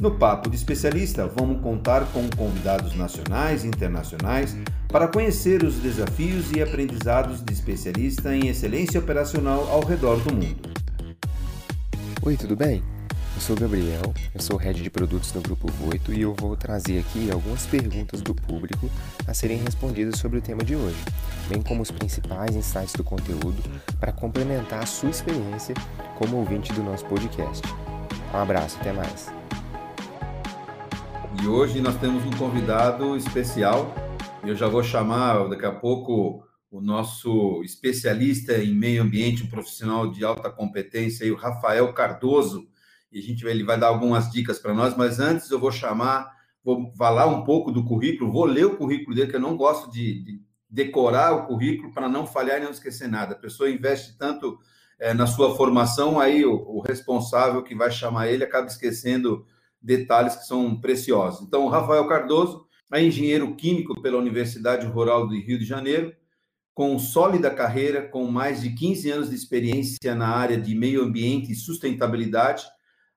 No Papo de Especialista, vamos contar com convidados nacionais e internacionais para conhecer os desafios e aprendizados de especialista em excelência operacional ao redor do mundo. Oi, tudo bem? Eu sou o Gabriel, eu sou head de produtos do Grupo Voito e eu vou trazer aqui algumas perguntas do público a serem respondidas sobre o tema de hoje, bem como os principais insights do conteúdo para complementar a sua experiência como ouvinte do nosso podcast. Um abraço, até mais. E hoje nós temos um convidado especial. Eu já vou chamar daqui a pouco o nosso especialista em meio ambiente, um profissional de alta competência, o Rafael Cardoso. E a gente ele vai dar algumas dicas para nós, mas antes eu vou chamar, vou falar um pouco do currículo, vou ler o currículo dele, que eu não gosto de, de decorar o currículo para não falhar e não esquecer nada. A pessoa investe tanto é, na sua formação, aí o, o responsável que vai chamar ele acaba esquecendo detalhes que são preciosos. Então, Rafael Cardoso é engenheiro químico pela Universidade Rural do Rio de Janeiro, com sólida carreira, com mais de 15 anos de experiência na área de meio ambiente e sustentabilidade,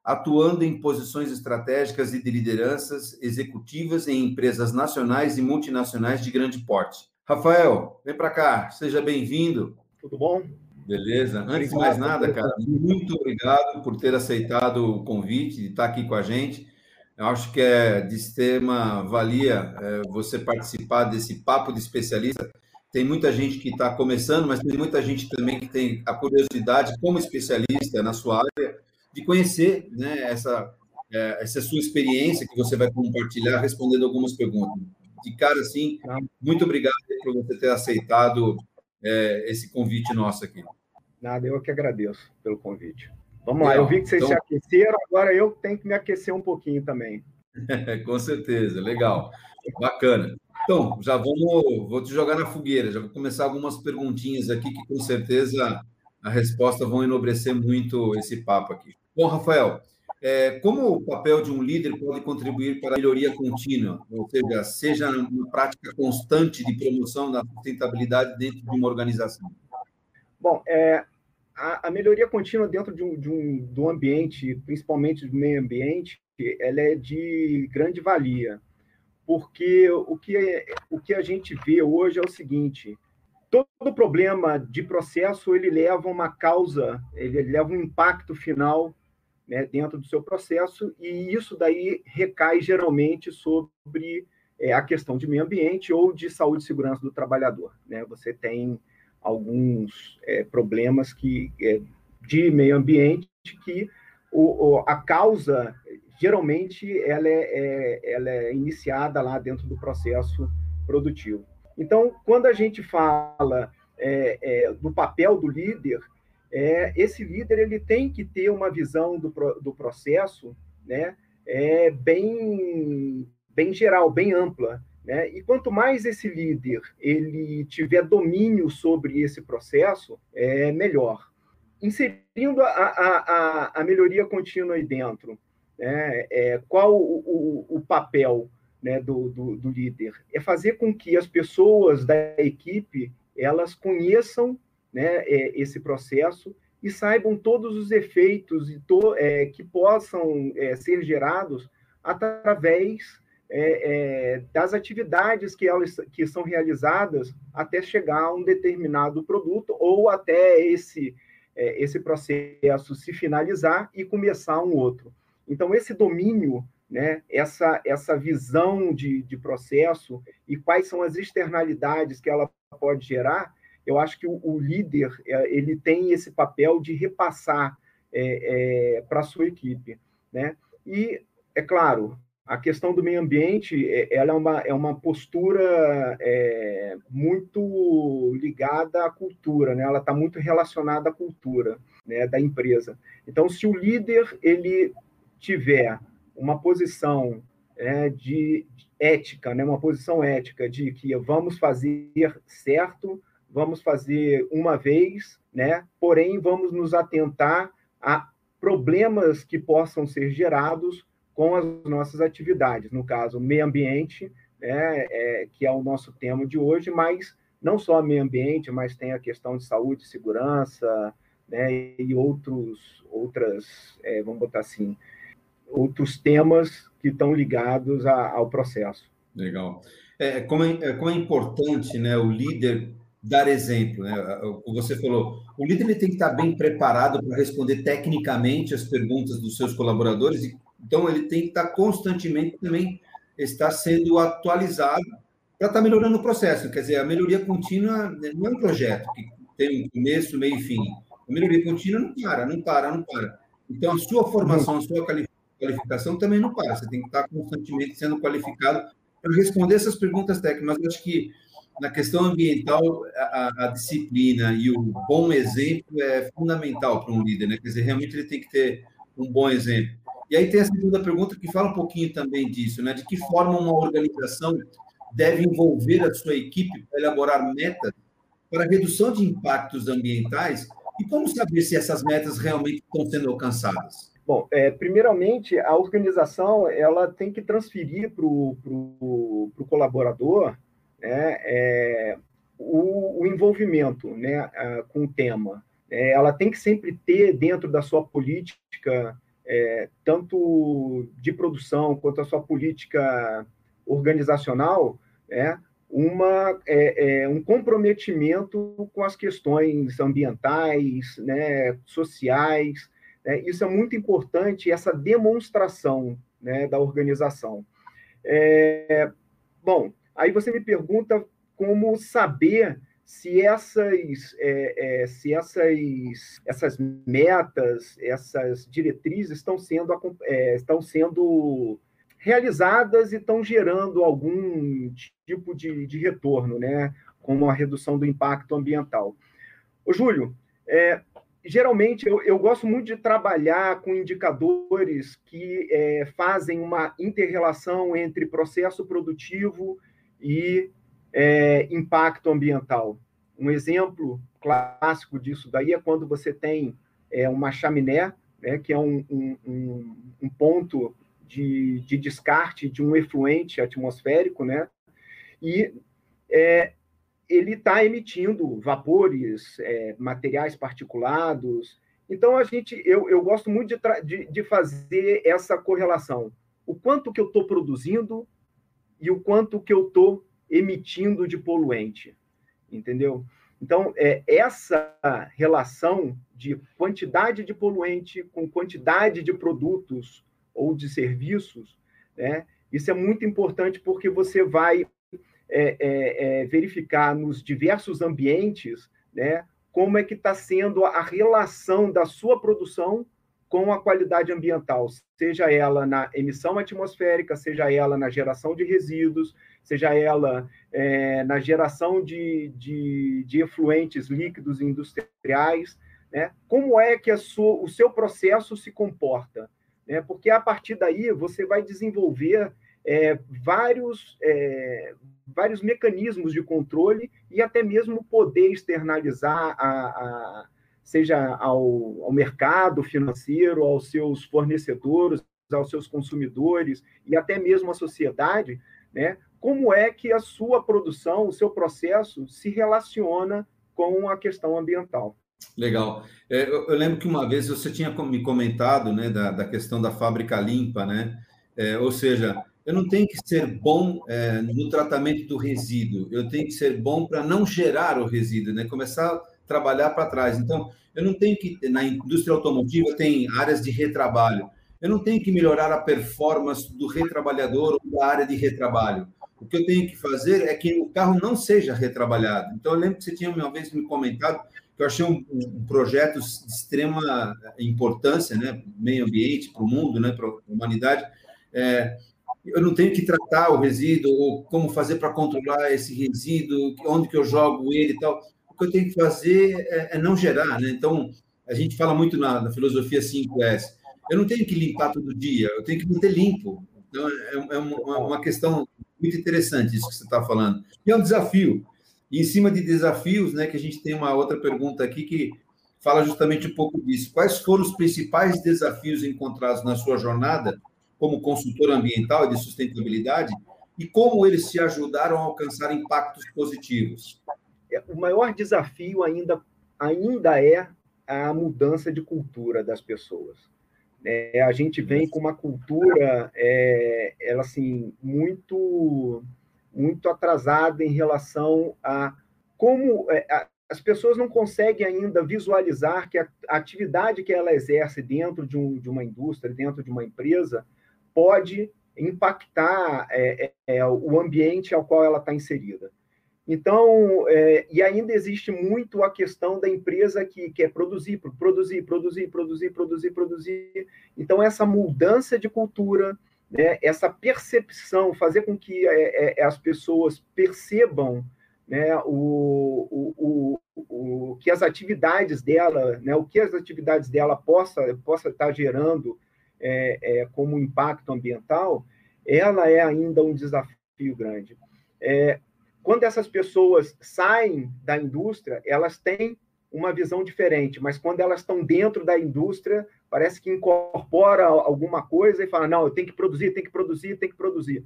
atuando em posições estratégicas e de lideranças executivas em empresas nacionais e multinacionais de grande porte. Rafael, vem para cá, seja bem-vindo. Tudo bom? Beleza. Antes de mais nada, cara, muito obrigado por ter aceitado o convite de estar aqui com a gente. Eu acho que é de extrema valia é, você participar desse papo de especialista. Tem muita gente que está começando, mas tem muita gente também que tem a curiosidade, como especialista na sua área, de conhecer né, essa, é, essa sua experiência que você vai compartilhar respondendo algumas perguntas. De cara, assim, muito obrigado por você ter aceitado é, esse convite nosso aqui. Nada, eu que agradeço pelo convite. Vamos Legal. lá, eu vi que vocês então... se aqueceram, agora eu tenho que me aquecer um pouquinho também. Com certeza, legal. Bacana. Então, já vamos, vou te jogar na fogueira, já vou começar algumas perguntinhas aqui que com certeza a resposta vão enobrecer muito esse papo aqui. Bom, Rafael, é, como o papel de um líder pode contribuir para a melhoria contínua, ou seja, seja uma prática constante de promoção da sustentabilidade dentro de uma organização? Bom, é, a, a, melhoria contínua dentro de um, de, um, um ambiente, principalmente do meio ambiente, ela é de grande valia, porque o que, o que a gente vê hoje é o seguinte, todo problema de processo, ele leva uma causa, ele leva um impacto final né, dentro do seu processo, e isso daí recai geralmente sobre é, a questão de meio ambiente ou de saúde e segurança do trabalhador. Né? Você tem alguns é, problemas que é, de meio ambiente que o, o, a causa geralmente ela é, é, ela é iniciada lá dentro do processo produtivo. Então, quando a gente fala é, é, do papel do líder, é, esse líder ele tem que ter uma visão do, do processo né, é, bem, bem geral, bem ampla. Né? E quanto mais esse líder ele tiver domínio sobre esse processo, é melhor. Inserindo a, a, a, melhoria contínua aí dentro, né? é, qual o, o, o papel né, do, do, do líder? É fazer com que as pessoas da equipe elas conheçam né, é, esse processo e saibam todos os efeitos e to, é, que possam é, ser gerados através é, é, das atividades que, elas, que são realizadas até chegar a um determinado produto ou até esse, é, esse processo se finalizar e começar um outro. Então, esse domínio, né, essa, essa visão de, de processo e quais são as externalidades que ela pode gerar, eu acho que o, o líder é, ele tem esse papel de repassar é, é, para a sua equipe, né? E é claro, a questão do meio ambiente é, ela é uma, é uma postura é, muito ligada à cultura, né? Ela está muito relacionada à cultura né, da empresa. Então, se o líder ele tiver uma posição é, de ética, né, uma posição ética de que vamos fazer certo, vamos fazer uma vez, né? Porém, vamos nos atentar a problemas que possam ser gerados com as nossas atividades, no caso, meio ambiente, né, é, que é o nosso tema de hoje, mas não só meio ambiente, mas tem a questão de saúde, segurança, né, e outros, outras, é, vamos botar assim, outros temas que estão ligados a, ao processo. Legal. É, como, é, como é importante né, o líder dar exemplo. Né? Você falou, o líder ele tem que estar bem preparado para responder tecnicamente as perguntas dos seus colaboradores, então ele tem que estar constantemente também estar sendo atualizado para estar melhorando o processo. Quer dizer, a melhoria contínua né, não é um projeto que tem um começo, meio e fim. A melhoria contínua não para, não para, não para. Então, a sua formação, a sua qualificação também não para. Você tem que estar constantemente sendo qualificado para responder essas perguntas técnicas. Mas acho que na questão ambiental, a, a, disciplina e o bom exemplo é fundamental para um líder, né? Quer dizer, realmente ele tem que ter um bom exemplo. E aí tem a segunda pergunta que fala um pouquinho também disso, né? De que forma uma organização deve envolver a sua equipe para elaborar metas para redução de impactos ambientais e como saber se essas metas realmente estão sendo alcançadas? Bom, é, primeiramente, a organização ela tem que transferir para o colaborador né, é, o, o, envolvimento né, com o tema. É, ela tem que sempre ter dentro da sua política, é, tanto de produção quanto a sua política organizacional, né, uma, é, é, um comprometimento com as questões ambientais, né, sociais. Né, isso é muito importante, essa demonstração né, da organização. É, bom, Aí você me pergunta como saber se essas, é, é, se essas, essas metas, essas diretrizes estão sendo, é, estão sendo realizadas e estão gerando algum tipo de, de retorno, né? como a redução do impacto ambiental. Ô, Júlio, é, geralmente eu, eu, gosto muito de trabalhar com indicadores que é, fazem uma interrelação entre processo produtivo e é, impacto ambiental. Um exemplo clássico disso daí é quando você tem é, uma chaminé, né, que é um, um, um ponto de, de, descarte de um efluente atmosférico, né, e é, ele está emitindo vapores, é, materiais particulados. Então, a gente, eu, eu gosto muito de, de, de fazer essa correlação. O quanto que eu estou produzindo e o quanto que eu estou emitindo de poluente, entendeu? Então, é, essa relação de quantidade de poluente com quantidade de produtos ou de serviços, né, isso é muito importante porque você vai é, é, é verificar nos diversos ambientes né, como é que está sendo a relação da sua produção com a qualidade ambiental, seja ela na emissão atmosférica, seja ela na geração de resíduos, seja ela é, na geração de, de, de, efluentes líquidos industriais, né? como é que sua, o seu processo se comporta. Né? Porque a partir daí você vai desenvolver é, vários, é, vários mecanismos de controle e até mesmo poder externalizar a, a seja ao, ao mercado financeiro, aos seus fornecedores, aos seus consumidores e até mesmo à sociedade, né? Como é que a sua produção, o seu processo se relaciona com a questão ambiental? Legal. É, eu, lembro que uma vez você tinha me comentado, né, da, da questão da fábrica limpa, né? É, ou seja, eu não tenho que ser bom é, no tratamento do resíduo, eu tenho que ser bom para não gerar o resíduo, né? Começar trabalhar para trás. Então, eu não tenho que, na indústria automotiva, tem áreas de retrabalho. Eu não tenho que melhorar a performance do retrabalhador ou da área de retrabalho. O que eu tenho que fazer é que o carro não seja retrabalhado. Então, eu lembro que você tinha uma vez me comentado que eu achei um, um projeto de extrema importância, né, meio ambiente, para o mundo, né, para a humanidade. É, eu não tenho que tratar o resíduo, ou como fazer para controlar esse resíduo, onde que eu jogo ele e tal o que eu tenho que fazer é, é não gerar, né? Então, a gente fala muito na, na, filosofia 5S. Eu não tenho que limpar todo dia, eu tenho que manter limpo. Então, é, é uma, uma, questão muito interessante isso que você está falando. E é um desafio. E em cima de desafios, né, que a gente tem uma outra pergunta aqui que fala justamente um pouco disso. Quais foram os principais desafios encontrados na sua jornada como consultor ambiental e de sustentabilidade e como eles te ajudaram a alcançar impactos positivos? O maior desafio ainda, ainda é a mudança de cultura das pessoas. É, a gente vem com uma cultura, é, ela assim, muito, muito atrasada em relação a como é, a, as pessoas não conseguem ainda visualizar que a, a atividade que ela exerce dentro de, um, de, uma indústria, dentro de uma empresa, pode impactar é, é o ambiente ao qual ela está inserida. Então, é, e ainda existe muito a questão da empresa que quer produzir, produzir, produzir, produzir, produzir, produzir. Então, essa mudança de cultura, né, essa percepção, fazer com que é, é, as pessoas percebam né, o, o, o, o, que as atividades dela, né, o que as atividades dela possa, possa estar gerando é, é, como impacto ambiental, ela é ainda um desafio grande. É, quando essas pessoas saem da indústria, elas têm uma visão diferente, mas quando elas estão dentro da indústria, parece que incorpora alguma coisa e fala: não, eu tenho que produzir, tenho que produzir, tenho que produzir.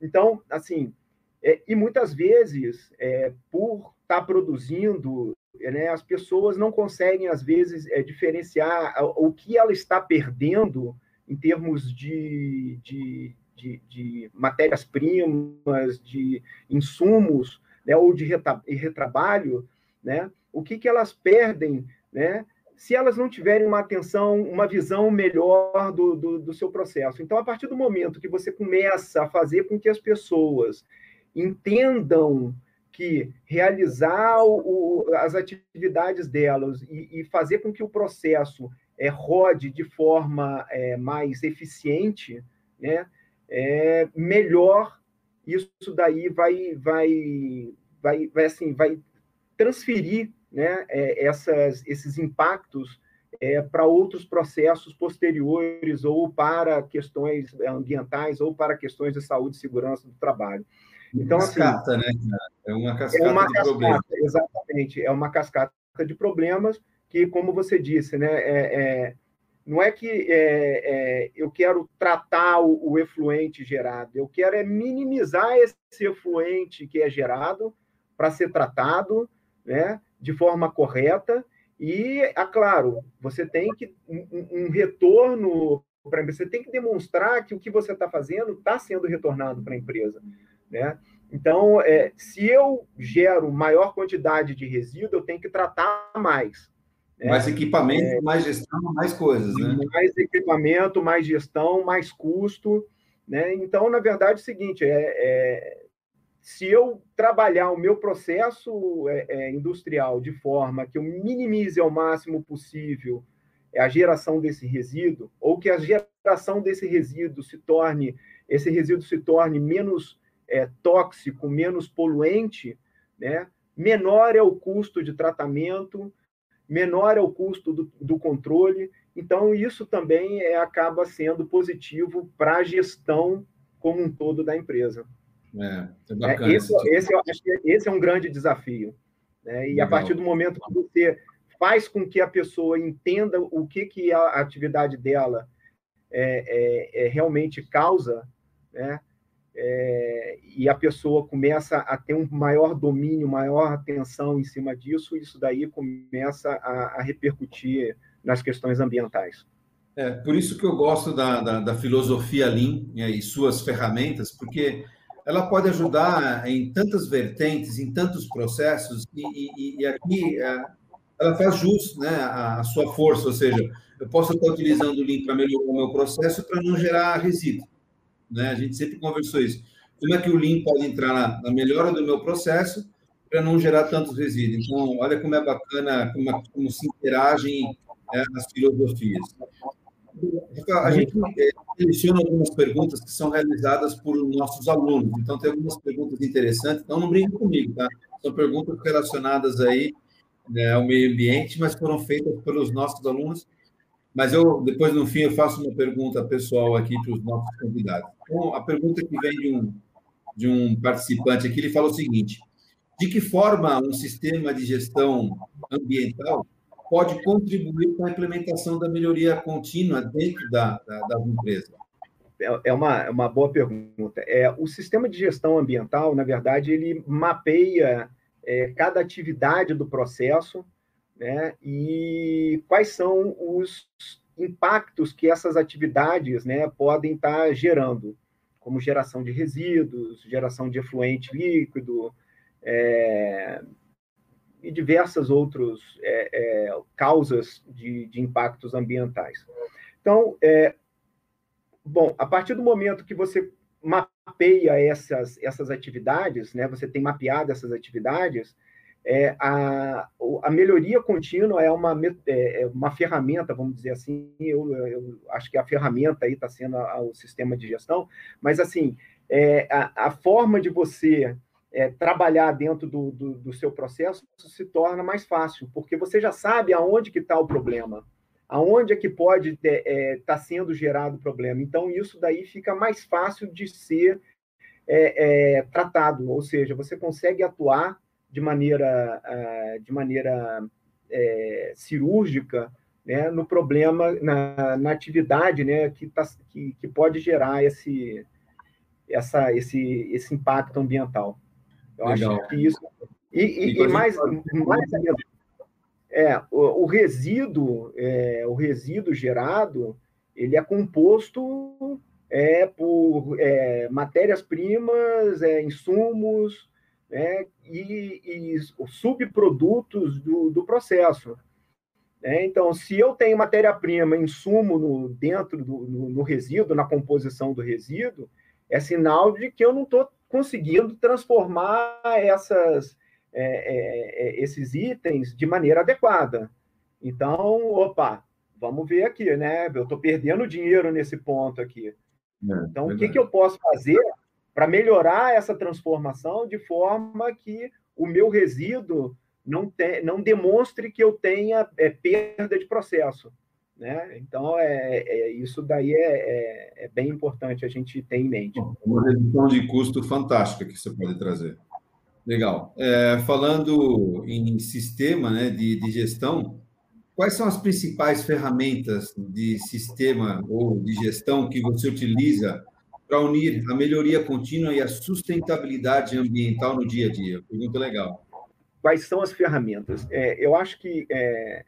Então, assim, é, e muitas vezes, é, por estar tá produzindo, né, as pessoas não conseguem, às vezes, é, diferenciar o que ela está perdendo em termos de, de, de, de matérias-primas, de insumos, né, ou de retrabalho, né, o que, que elas perdem, né, se elas não tiverem uma atenção, uma visão melhor do, do, do, seu processo. Então, a partir do momento que você começa a fazer com que as pessoas entendam que realizar o, as atividades delas e, e, fazer com que o processo é, rode de forma é, mais eficiente, né, é, melhor isso daí vai, vai, vai, vai, assim, vai transferir né, é, essas, esses impactos é, para outros processos posteriores ou para questões ambientais ou para questões de saúde e segurança do trabalho. Então, assim, cascata, assim, né? É uma cascata é uma de cascata, problemas. Exatamente, é uma cascata de problemas que, como você disse, né, é, é não é que é, é, eu quero tratar o, o, efluente gerado, eu quero é minimizar esse efluente que é gerado para ser tratado né, de forma correta. E, é claro, você tem que um, um retorno para você tem que demonstrar que o que você está fazendo está sendo retornado para a empresa. Né? Então, é, se eu gero maior quantidade de resíduo, eu tenho que tratar mais. Né? Mais equipamento, é, mais gestão, mais coisas, né? Mais equipamento, mais gestão, mais custo. Né? Então, na verdade, é o seguinte: é, é se eu trabalhar o meu processo é, é, industrial de forma que eu minimize ao máximo possível a geração desse resíduo, ou que a geração desse resíduo se torne, esse resíduo se torne menos é, tóxico, menos poluente, né? menor é o custo de tratamento, menor é o custo do, do controle. Então, isso também é, acaba sendo positivo para a gestão como um todo da empresa. É, é bacana. É, esse, esse, esse é um grande desafio. Né? E Legal. a partir do momento que você faz com que a pessoa entenda o que, que a atividade dela é, é, é realmente causa, né? É, e a pessoa começa a ter um maior domínio, maior atenção em cima disso, isso daí começa a, a repercutir nas questões ambientais. É, por isso que eu gosto da, da, da filosofia Lean né, e suas ferramentas, porque ela pode ajudar em tantas vertentes, em tantos processos, e, e, e aqui é, ela faz jus né, a sua força, ou seja, eu posso estar utilizando o Lean para melhorar o meu processo para não gerar resíduo né? A gente sempre conversou isso. Como é que o Lean pode entrar na, na melhora do meu processo para não gerar tantos resíduos? Então, olha como é bacana, como, como se interagem é, as filosofias. A gente é, seleciona algumas perguntas que são realizadas por nossos alunos. Então, tem algumas perguntas interessantes. Então, não brinque comigo, tá? São perguntas relacionadas aí né, ao meio ambiente, mas foram feitas pelos nossos alunos mas eu, depois, no fim, eu faço uma pergunta pessoal aqui para os nossos convidados. Então, a pergunta que vem de um, de um participante aqui, ele fala o seguinte: de que forma um sistema de gestão ambiental pode contribuir com a implementação da melhoria contínua dentro da, da? É, é uma, é uma boa pergunta. É, o sistema de gestão ambiental, na verdade, ele mapeia é, cada atividade do processo né, e quais são os impactos que essas atividades né, podem estar gerando, como geração de resíduos, geração de efluente líquido, é, e diversas outras é, é, causas de, de, impactos ambientais. Então, é, bom, a partir do momento que você mapeia essas, essas atividades, né, você tem mapeado essas atividades, é, a, a melhoria contínua é uma, é, é, uma ferramenta, vamos dizer assim, eu, eu acho que a ferramenta aí está sendo a, a, o sistema de gestão, mas assim, é, a, a forma de você é, trabalhar dentro do, do, do, seu processo se torna mais fácil, porque você já sabe aonde que está o problema, aonde é que pode estar é, tá sendo gerado o problema. Então, isso daí fica mais fácil de ser é, é tratado, ou seja, você consegue atuar de maneira, de maneira é, cirúrgica né, no problema, na, na atividade né, que, tá, que, que pode gerar esse, essa, esse, esse impacto ambiental. Eu Legal. acho que isso. E, e, e mais, mais é, o, o resíduo, é, o resíduo gerado, ele é composto é, por é, matérias-primas, é, insumos é, e, e subprodutos do, do processo. É, então, se eu tenho matéria-prima, insumo no, dentro do no, no resíduo, na composição do resíduo, é sinal de que eu não estou conseguindo transformar essas, é, é, é, esses itens de maneira adequada. Então, opa, vamos ver aqui, né? Eu estou perdendo dinheiro nesse ponto aqui. É, então, o que, que eu posso fazer para melhorar essa transformação de forma que o meu resíduo não, te, não demonstre que eu tenha é, perda de processo? Né? Então, é, é isso daí é, é, é, bem importante a gente ter em mente. Uma redução de custo fantástica que você pode trazer. Legal. É, falando em sistema né, de, de gestão, quais são as principais ferramentas de sistema ou de gestão que você utiliza para unir a melhoria contínua e a sustentabilidade ambiental no dia a dia? Pergunta legal. Quais são as ferramentas? É, eu acho que é,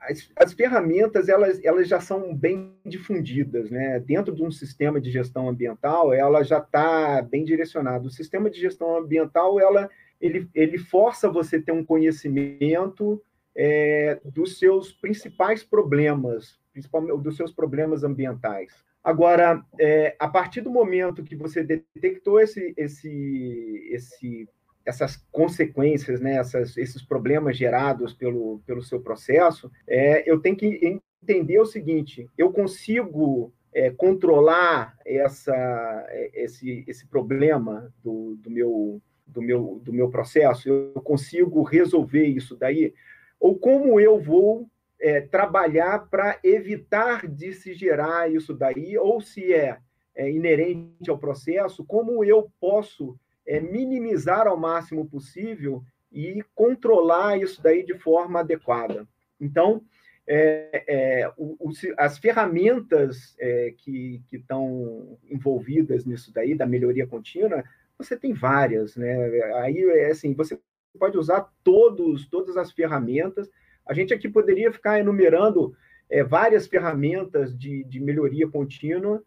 as, as, ferramentas elas, elas já são bem difundidas, né? Dentro de um sistema de gestão ambiental, ela já está bem direcionada. O sistema de gestão ambiental, ela, ele, ele força você ter um conhecimento é, dos seus principais problemas, principalmente dos seus problemas ambientais. Agora, é, a partir do momento que você detectou esse, esse, esse essas consequências, né, essas, esses problemas gerados pelo, pelo seu processo, é, eu tenho que entender o seguinte: eu consigo é, controlar essa, esse, esse problema do, do, meu, do, meu, do meu processo? Eu consigo resolver isso daí? Ou como eu vou é, trabalhar para evitar de se gerar isso daí? Ou se é, é inerente ao processo, como eu posso é minimizar ao máximo possível e controlar isso daí de forma adequada. Então, é, é, o, o, as ferramentas é, que estão envolvidas nisso daí, da melhoria contínua, você tem várias, né? Aí, é assim, você pode usar todos, todas as ferramentas. A gente aqui poderia ficar enumerando é, várias ferramentas de, de melhoria contínua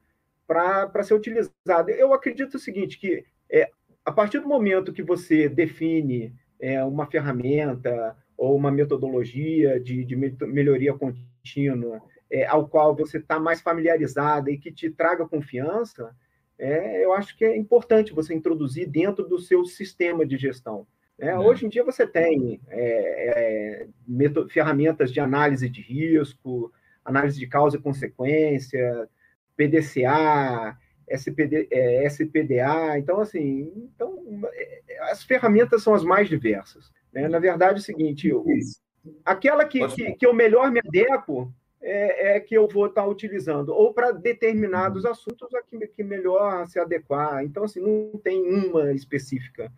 para ser utilizada. Eu acredito o seguinte, que é, a partir do momento que você define é, uma ferramenta ou uma metodologia de, de melhoria contínua, é, ao qual você está mais familiarizada e que te traga confiança, é, eu acho que é importante você introduzir dentro do seu sistema de gestão. É, hoje em dia você tem é, é, ferramentas de análise de risco, análise de causa e consequência, PDCA, SPD, é, SPDA. Então, assim, então, é, as ferramentas são as mais diversas. Né? Na verdade, é o seguinte, eu, aquela que, que, que, eu melhor me adequo é, é que eu vou estar utilizando, ou para determinados uhum. assuntos a que, que melhor se adequar. Então, assim, não tem uma específica.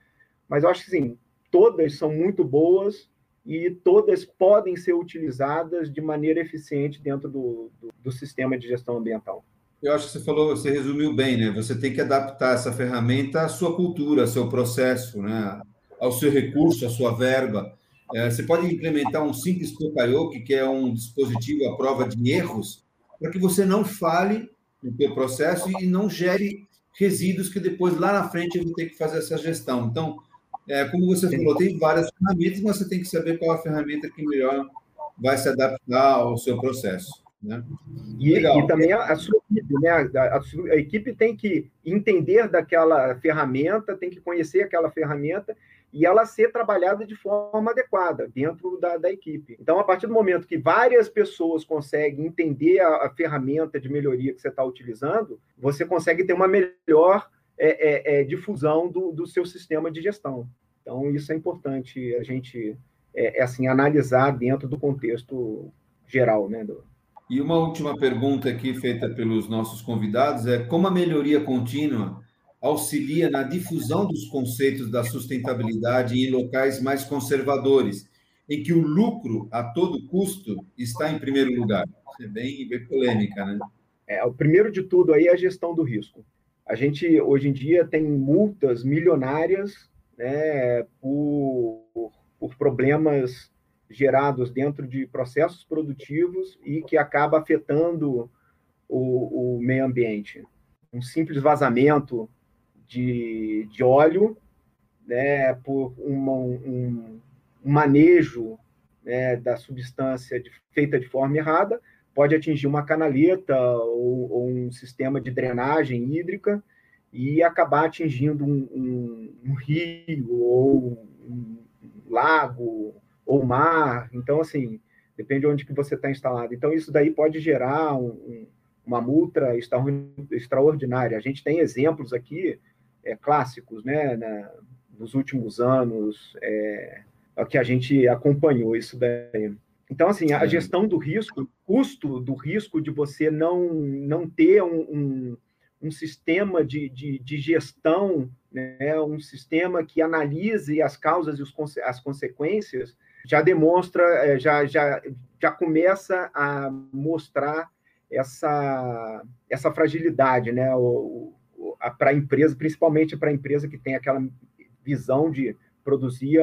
Mas eu acho que, sim, todas são muito boas e todas podem ser utilizadas de maneira eficiente dentro do, do, do sistema de gestão ambiental. Eu acho que você falou, você resumiu bem, né? Você tem que adaptar essa ferramenta à sua cultura, ao seu processo, né? ao seu recurso, à sua verba. É, você pode implementar um simples Tokayoke, que é um dispositivo à prova de erros, para que você não fale no seu processo e não gere resíduos que depois, lá na frente, eu vou ter que fazer essa gestão. Então, é, como você falou, tem várias ferramentas, mas você tem que saber qual a ferramenta que melhor vai se adaptar ao seu processo. Né? E, e, também a, a, sua equipe, né? A, a, a, equipe tem que entender daquela ferramenta, tem que conhecer aquela ferramenta e ela ser trabalhada de forma adequada dentro da, da equipe. Então, a partir do momento que várias pessoas conseguem entender a, ferramenta de melhoria que você está utilizando, você consegue ter uma melhor é, é, é, difusão do, do seu sistema de gestão. Então, isso é importante a gente é, é assim analisar dentro do contexto geral, né? Do... E uma última pergunta aqui feita pelos nossos convidados é como a melhoria contínua auxilia na difusão dos conceitos da sustentabilidade em locais mais conservadores, em que o lucro a todo custo está em primeiro lugar. É bem, bem polêmica, né? É, o primeiro de tudo aí é a gestão do risco. A gente, hoje em dia, tem multas milionárias né, por, por problemas gerados dentro de processos produtivos e que acaba afetando o, o meio ambiente. Um simples vazamento de, de óleo, né, por uma, um, um, manejo né, da substância de, feita de forma errada, pode atingir uma canaleta ou, ou, um sistema de drenagem hídrica e acabar atingindo um, um, um rio ou um lago ou mar. Então, assim, depende de onde que você está instalado. Então, isso daí pode gerar uma multa extraordinária. A gente tem exemplos aqui é, clássicos, né, na, nos últimos anos, é, é, que a gente acompanhou isso daí. Então, assim, a gestão do risco, custo do risco de você não, não ter um, um, um sistema de, de, de, gestão, né, um sistema que analise as causas e os, as consequências, já demonstra, é, já, já, já começa a mostrar essa, essa fragilidade, né? Para a empresa, principalmente para a empresa que tem aquela visão de produzir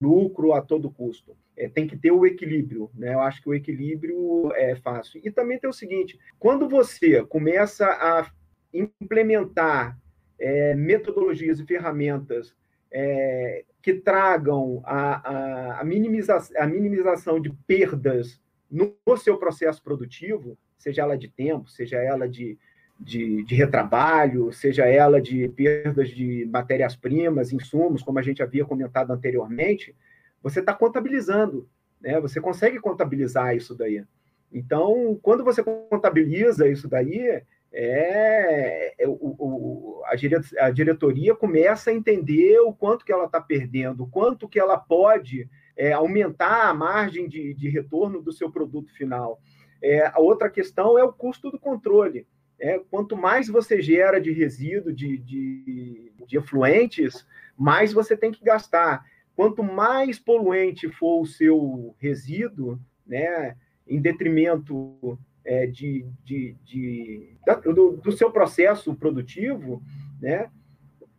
lucro a todo custo. É, tem que ter o equilíbrio, né? Eu acho que o equilíbrio é fácil. E também tem o seguinte: quando você começa a implementar é, metodologias e ferramentas é, que tragam a, a, a, minimiza a minimização de perdas no, no seu processo produtivo, seja ela de tempo, seja ela de, de, de, retrabalho, seja ela de perdas de matérias-primas, insumos, como a gente havia comentado anteriormente, você está contabilizando, né? Você consegue contabilizar isso daí. Então, quando você contabiliza isso daí, é, é o, o, a, a, diretoria começa a entender o quanto que ela está perdendo, o quanto que ela pode é, aumentar a margem de, de, retorno do seu produto final. É, a outra questão é o custo do controle. É, quanto mais você gera de resíduo, de, de, de efluentes, mais você tem que gastar. Quanto mais poluente for o seu resíduo, né, em detrimento é, de, de, de do, do, seu processo produtivo, né,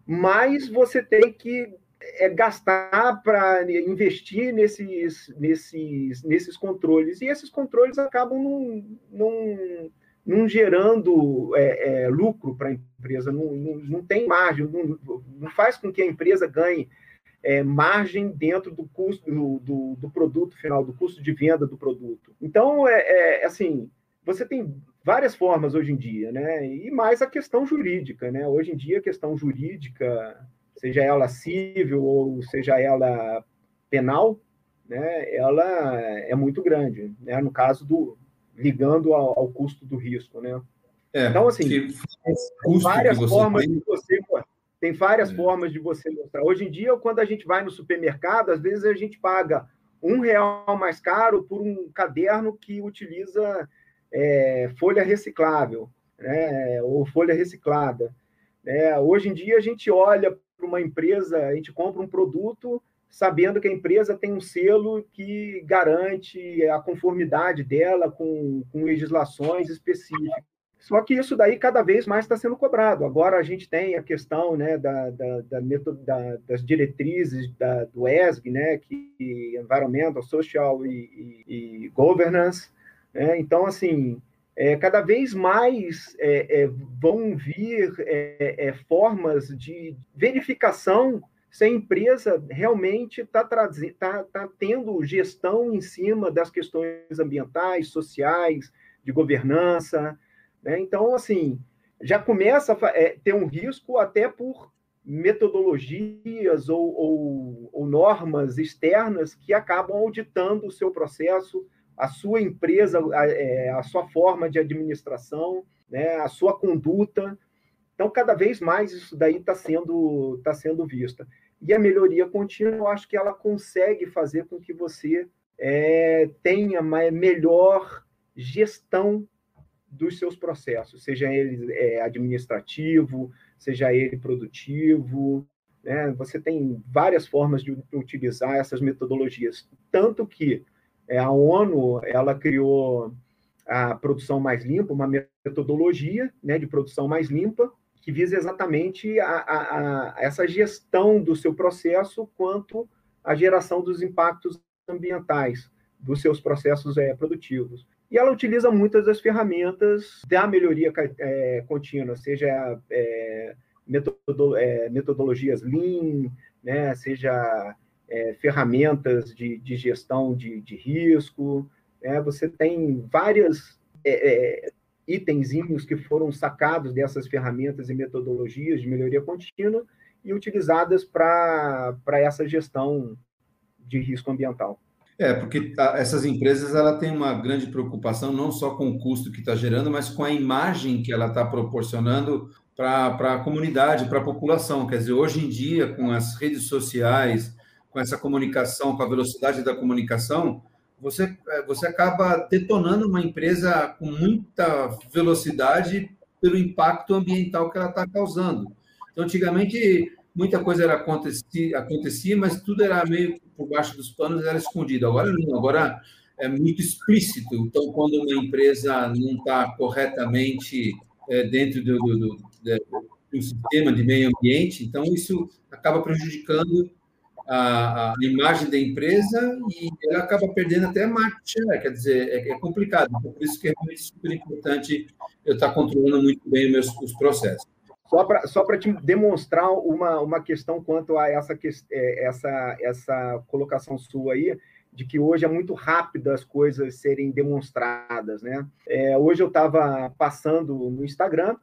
mais você tem que é, gastar para investir nesses, nesses, nesses controles. E esses controles acabam num, num não gerando é, é, lucro para a empresa, não, não, não, tem margem, não, não, faz com que a empresa ganhe é, margem dentro do custo do, do, do, produto final, do custo de venda do produto. Então, é, é, assim, você tem várias formas hoje em dia, né? E mais a questão jurídica, né? Hoje em dia, a questão jurídica, seja ela civil ou seja ela penal, né? Ela é muito grande, né? No caso do, ligando ao, ao custo do risco, né? É, então, assim, várias formas tem... de você tem várias é. formas de você mostrar. Hoje em dia, quando a gente vai no supermercado, às vezes a gente paga um real mais caro por um caderno que utiliza é, folha reciclável, né, ou folha reciclada. É, hoje em dia, a gente olha para uma empresa, a gente compra um produto, sabendo que a empresa tem um selo que garante a conformidade dela com, com legislações específicas. Só que isso daí cada vez mais está sendo cobrado. Agora a gente tem a questão né, da, da, da, da das diretrizes do ESG, né, que Environmental, Social e, e, e Governance. Né? Então, assim, é, cada vez mais é, é, vão vir é, é, formas de verificação se a empresa realmente está tá, tá tendo gestão em cima das questões ambientais, sociais, de governança, né? Então, assim, já começa a é, ter um risco até por metodologias ou, ou, ou, normas externas que acabam auditando o seu processo, a sua empresa, a, é, a sua forma de administração, né, a sua conduta. Então, cada vez mais isso daí está sendo, tá sendo vista. E a melhoria contínua, eu acho que ela consegue fazer com que você é, tenha uma melhor gestão dos seus processos, seja ele é, administrativo, seja ele produtivo. Né? Você tem várias formas de utilizar essas metodologias, tanto que é, a ONU ela criou a produção mais limpa, uma metodologia né, de produção mais limpa, que visa exatamente a, a, a essa gestão do seu processo quanto à geração dos impactos ambientais dos seus processos é, produtivos. E ela utiliza muitas das ferramentas da melhoria é, contínua, seja é, metodo, é, metodologias Lean, né, seja é, ferramentas de, de gestão de, de risco. Né, você tem vários é, é, itenzinhos que foram sacados dessas ferramentas e metodologias de melhoria contínua e utilizadas para essa gestão de risco ambiental. É, porque essas empresas ela tem uma grande preocupação não só com o custo que está gerando, mas com a imagem que ela está proporcionando para a comunidade, para a população. Quer dizer, hoje em dia, com as redes sociais, com essa comunicação, com a velocidade da comunicação, você, é, você acaba detonando uma empresa com muita velocidade pelo impacto ambiental que ela está causando. Então, antigamente, muita coisa era acontecia, acontecia, mas tudo era meio por baixo dos panos, era escondido. Agora não, agora é muito explícito. Então, quando uma empresa não está corretamente é, dentro do, do, do, do, sistema de meio ambiente, então isso acaba prejudicando a, a imagem da empresa e ela acaba perdendo até market share, quer dizer, é, é complicado. Então, por isso que é super importante eu estar controlando muito bem os meus os processos. Só para só te demonstrar uma, uma questão quanto a essa, é, essa, essa colocação sua aí, de que hoje é muito rápido as coisas serem demonstradas, né? É, hoje eu estava passando no Instagram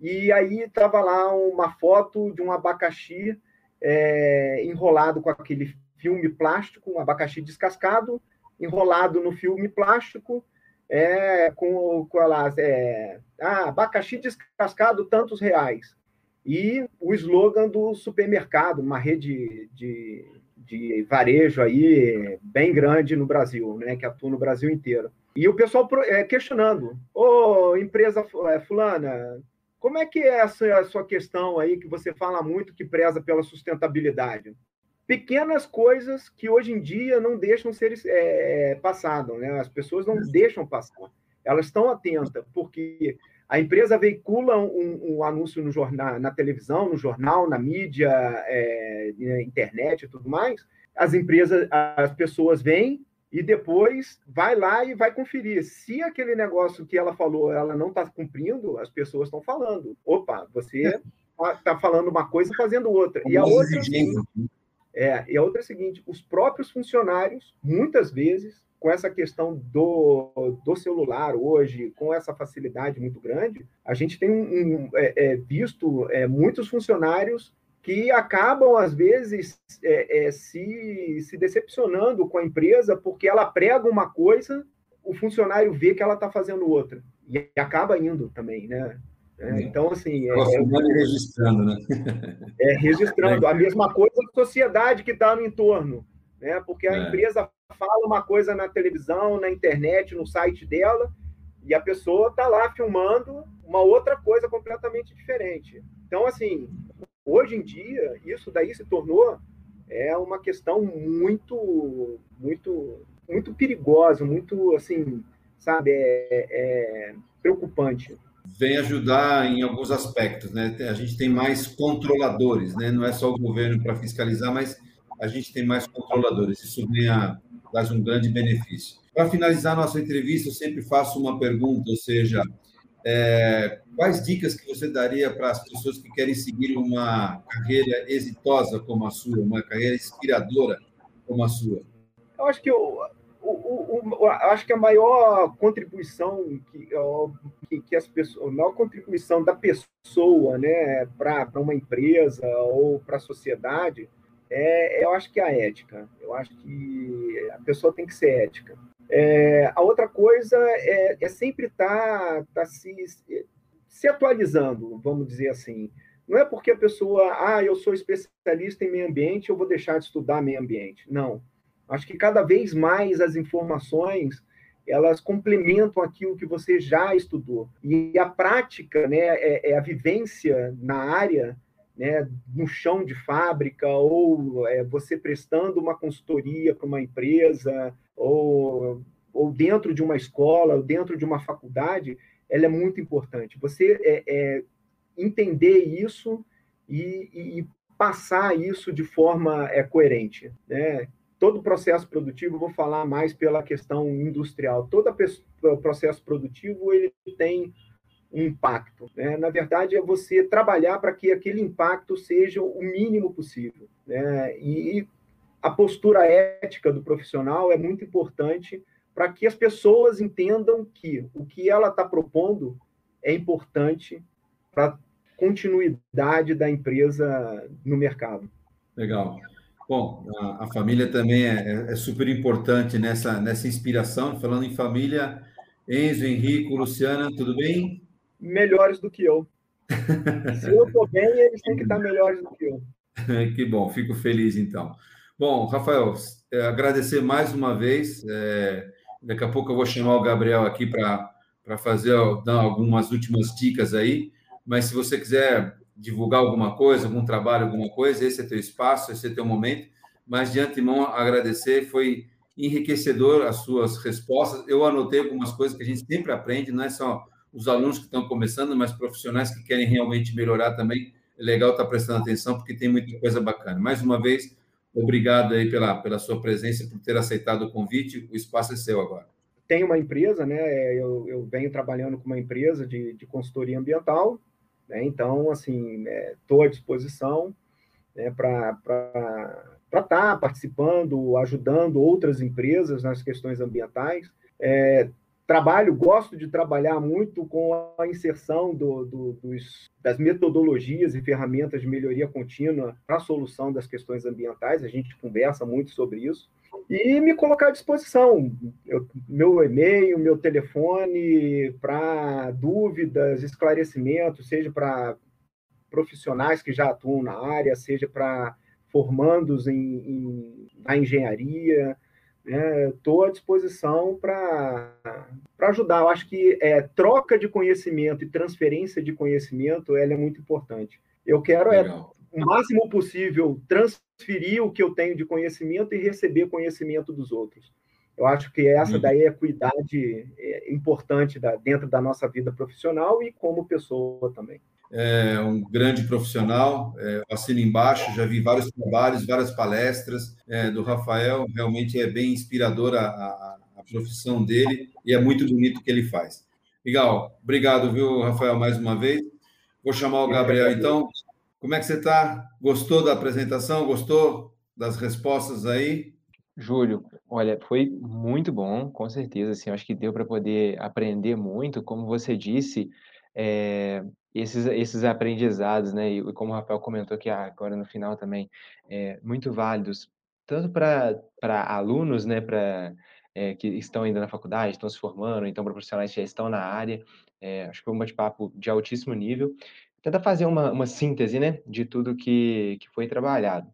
e aí estava lá uma foto de um abacaxi é, enrolado com aquele filme plástico, um abacaxi descascado, enrolado no filme plástico, é, com, com elas, é, ah, abacaxi descascado, tantos reais. E o slogan do supermercado, uma rede de, de varejo aí bem grande no Brasil, né, que atua no Brasil inteiro. E o pessoal é, questionando, ô, empresa é, fulana, como é que é essa a sua questão aí que você fala muito que preza pela sustentabilidade? Pequenas coisas que hoje em dia não deixam ser é, passado, né? As pessoas não deixam passar. Elas estão atentas, porque a empresa veicula um, um anúncio no jornal, na televisão, no jornal, na mídia, é, na internet e tudo mais. As empresas, as pessoas vêm e depois vai lá e vai conferir. Se aquele negócio que ela falou, ela não está cumprindo, as pessoas estão falando. Opa, você está é. Tá falando uma coisa fazendo outra. e a outra. É é, e a outra é a seguinte: os próprios funcionários, muitas vezes, com essa questão do, do celular hoje, com essa facilidade muito grande, a gente tem um, um, é, é, visto é, muitos funcionários que acabam, às vezes, é, é, se, se decepcionando com a empresa porque ela prega uma coisa, o funcionário vê que ela está fazendo outra. E acaba indo também, né? É, então, assim. É, é, registrando, né? É, registrando. A mesma coisa a sociedade que está no entorno. Né? Porque a é. empresa fala uma coisa na televisão, na internet, no site dela, e a pessoa está lá filmando uma outra coisa completamente diferente. Então, assim, hoje em dia, isso daí se tornou é uma questão muito, muito, muito perigosa, muito, assim, sabe, é, é preocupante. Vem ajudar em alguns aspectos, né? A gente tem mais controladores, né? Não é só o governo para fiscalizar, mas a gente tem mais controladores. Isso vem a, traz um grande benefício. Para finalizar nossa entrevista, eu sempre faço uma pergunta, ou seja, é, quais dicas que você daria para as pessoas que querem seguir uma carreira exitosa como a sua, uma carreira inspiradora como a sua? Eu acho que o, o, o, acho que a maior contribuição que, que, que, as pessoas, a maior contribuição da pessoa, né, para uma empresa ou para a sociedade, é, eu acho que é a ética. Eu acho que a pessoa tem que ser ética. É, a outra coisa é, é sempre estar tá, tá se, se atualizando, vamos dizer assim. Não é porque a pessoa, ah, eu sou especialista em meio ambiente, eu vou deixar de estudar meio ambiente. Não. Acho que cada vez mais as informações elas complementam aquilo que você já estudou. E a prática, né, é, é a vivência na área, né, no chão de fábrica, ou é, você prestando uma consultoria para uma empresa, ou, ou dentro de uma escola, ou dentro de uma faculdade, ela é muito importante. Você é, é entender isso e, e, passar isso de forma é, coerente. Né? Todo processo produtivo, vou falar mais pela questão industrial, todo processo produtivo ele tem um impacto. Né? Na verdade, é você trabalhar para que aquele impacto seja o mínimo possível. Né? E a postura ética do profissional é muito importante para que as pessoas entendam que o que ela está propondo é importante para continuidade da empresa no mercado. Legal. Bom, a, a família também é, é, é, super importante nessa, nessa inspiração. Falando em família, Enzo, Henrico, Luciana, tudo bem? Melhores do que eu. Se eu estou bem, eles têm que estar melhores do que eu. que bom, fico feliz então. Bom, Rafael, é, agradecer mais uma vez. É, daqui a pouco eu vou chamar o Gabriel aqui para fazer dar algumas últimas dicas aí. Mas se você quiser divulgar alguma coisa, algum trabalho, alguma coisa, esse é teu espaço, esse é teu momento. Mas de antemão agradecer, foi enriquecedor as suas respostas. Eu anotei algumas coisas que a gente sempre aprende, não é só os alunos que estão começando, mas profissionais que querem realmente melhorar também. É legal estar prestando atenção, porque tem muita coisa bacana. Mais uma vez, Obrigado aí pela, pela sua presença, por ter aceitado o convite. O espaço é seu agora. Tem uma empresa, né? Eu, eu venho trabalhando com uma empresa de, de consultoria ambiental, né? Então, assim, estou é, à disposição né, para estar tá participando, ajudando outras empresas nas questões ambientais. É, trabalho, gosto de trabalhar muito com a inserção do, do, dos, das metodologias e ferramentas de melhoria contínua para a solução das questões ambientais. A gente conversa muito sobre isso. E me colocar à disposição. Eu, meu e-mail, meu telefone para dúvidas, esclarecimentos, seja para profissionais que já atuam na área, seja para formandos em, em, na engenharia, Estou né? à disposição para ajudar. Eu acho que é, troca de conhecimento e transferência de conhecimento ela é muito importante. Eu quero é, o máximo possível transferir o que eu tenho de conhecimento e receber conhecimento dos outros. Eu acho que essa uhum. daí é a equidade é, importante da, dentro da nossa vida profissional e como pessoa também é um grande profissional, é, assino embaixo, já vi vários trabalhos, várias palestras é, do Rafael, realmente é bem inspiradora a, a, profissão dele e é muito bonito o que ele faz. Legal, obrigado, viu, Rafael, mais uma vez. Vou chamar o Gabriel, então. Como é que você está? Gostou da apresentação? Gostou das respostas aí? Júlio, olha, foi muito bom, com certeza. Assim, acho que deu para poder aprender muito. Como você disse, é, esses, esses aprendizados, né, e como o Rafael comentou aqui agora no final também, é, muito válidos, tanto para alunos, né, para é, que estão ainda na faculdade, estão se formando, então para profissionais que já estão na área, é, acho que foi um bate-papo de altíssimo nível, tenta fazer uma, uma síntese, né, de tudo que, que foi trabalhado.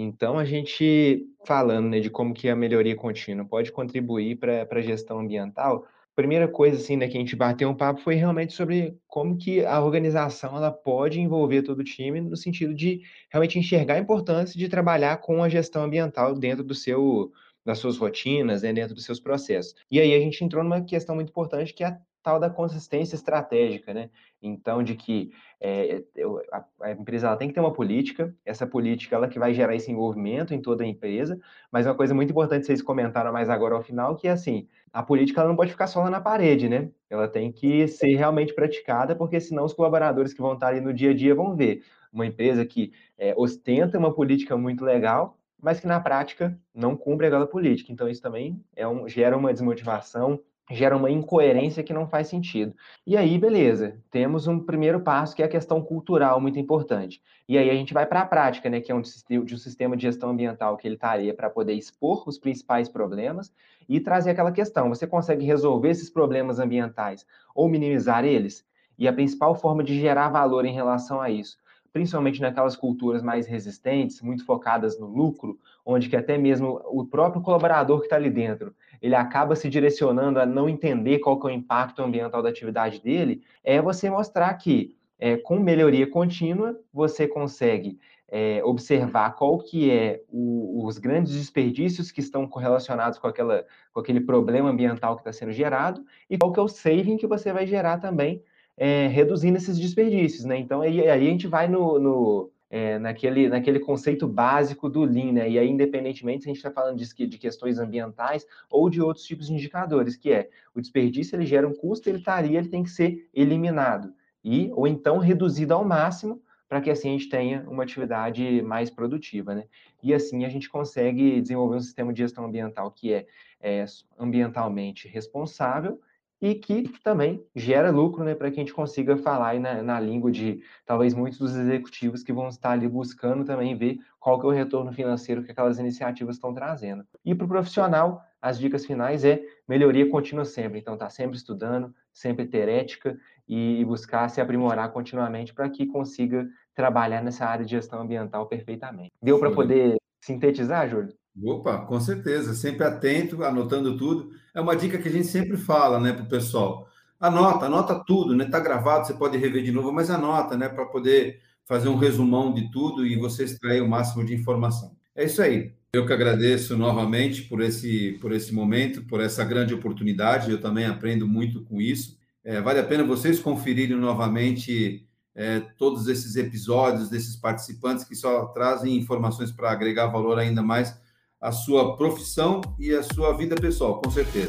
Então, a gente falando né, de como que a melhoria contínua pode contribuir para a gestão ambiental, primeira coisa assim, né, que a gente bateu um papo foi realmente sobre como que a organização ela pode envolver todo o time no sentido de realmente enxergar a importância de trabalhar com a gestão ambiental dentro do seu das suas rotinas, né, dentro dos seus processos. E aí a gente entrou numa questão muito importante que é a tal da consistência estratégica, né? Então, de que é, a, a, empresa ela tem que ter uma política, essa política ela que vai gerar esse envolvimento em toda a empresa, mas uma coisa muito importante vocês comentaram mais agora ao final, que é assim, a política ela não pode ficar só lá na parede, né? Ela tem que ser realmente praticada, porque senão os colaboradores que vão estar ali no dia a dia vão ver uma empresa que é, ostenta uma política muito legal, mas que na prática não cumpre aquela política. Então, isso também é um, gera uma desmotivação, gera uma incoerência que não faz sentido. E aí, beleza, temos um primeiro passo que é a questão cultural muito importante. E aí a gente vai para a prática, né, que é um, de um sistema de gestão ambiental que ele estaria para poder expor os principais problemas e trazer aquela questão, você consegue resolver esses problemas ambientais ou minimizar eles? E a principal forma de gerar valor em relação a isso principalmente naquelas culturas mais resistentes, muito focadas no lucro, onde que até mesmo o próprio colaborador que está ali dentro, ele acaba se direcionando a não entender qual que é o impacto ambiental da atividade dele, é você mostrar que é, com melhoria contínua você consegue é, observar qual que é o, os grandes desperdícios que estão correlacionados com, aquela, com aquele problema ambiental que está sendo gerado e qual que é o saving que você vai gerar também é, reduzindo esses desperdícios, né? Então aí, aí a gente vai no, no é, naquele, naquele conceito básico do Lean, né? E aí, independentemente se a gente está falando de, de, questões ambientais ou de outros tipos de indicadores, que é o desperdício ele gera um custo, ele estaria, tá ele tem que ser eliminado e ou então reduzido ao máximo para que assim a gente tenha uma atividade mais produtiva, né? E assim a gente consegue desenvolver um sistema de gestão ambiental que é, é ambientalmente responsável e que também gera lucro, né, para que a gente consiga falar aí na, na, língua de talvez muitos dos executivos que vão estar ali buscando também ver qual que é o retorno financeiro que aquelas iniciativas estão trazendo. E para o profissional, as dicas finais é melhoria contínua sempre. Então, tá sempre estudando, sempre ter ética e buscar se aprimorar continuamente para que consiga trabalhar nessa área de gestão ambiental perfeitamente. Deu para poder sintetizar, Júlio? Opa, com certeza, sempre atento, anotando tudo. É uma dica que a gente sempre fala, né, para o pessoal. Anota, anota tudo, né? Tá gravado, você pode rever de novo, mas anota, né, para poder fazer um resumão de tudo e você extrair o máximo de informação. É isso aí. Eu que agradeço novamente por esse, por esse momento, por essa grande oportunidade. Eu também aprendo muito com isso. É, vale a pena vocês conferirem novamente é, todos esses episódios desses participantes que só trazem informações para agregar valor ainda mais a sua profissão e a sua vida pessoal, com certeza.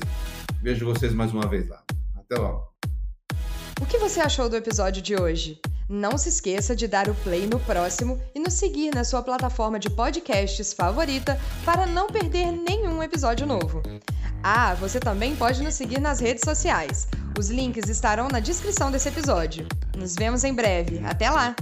Vejo vocês mais uma vez lá. Até logo. O que você achou do episódio de hoje? Não se esqueça de dar o play no próximo e nos seguir na sua plataforma de podcasts favorita para não perder nenhum episódio novo. Ah, você também pode nos seguir nas redes sociais. Os links estarão na descrição desse episódio. Nos vemos em breve. Até lá!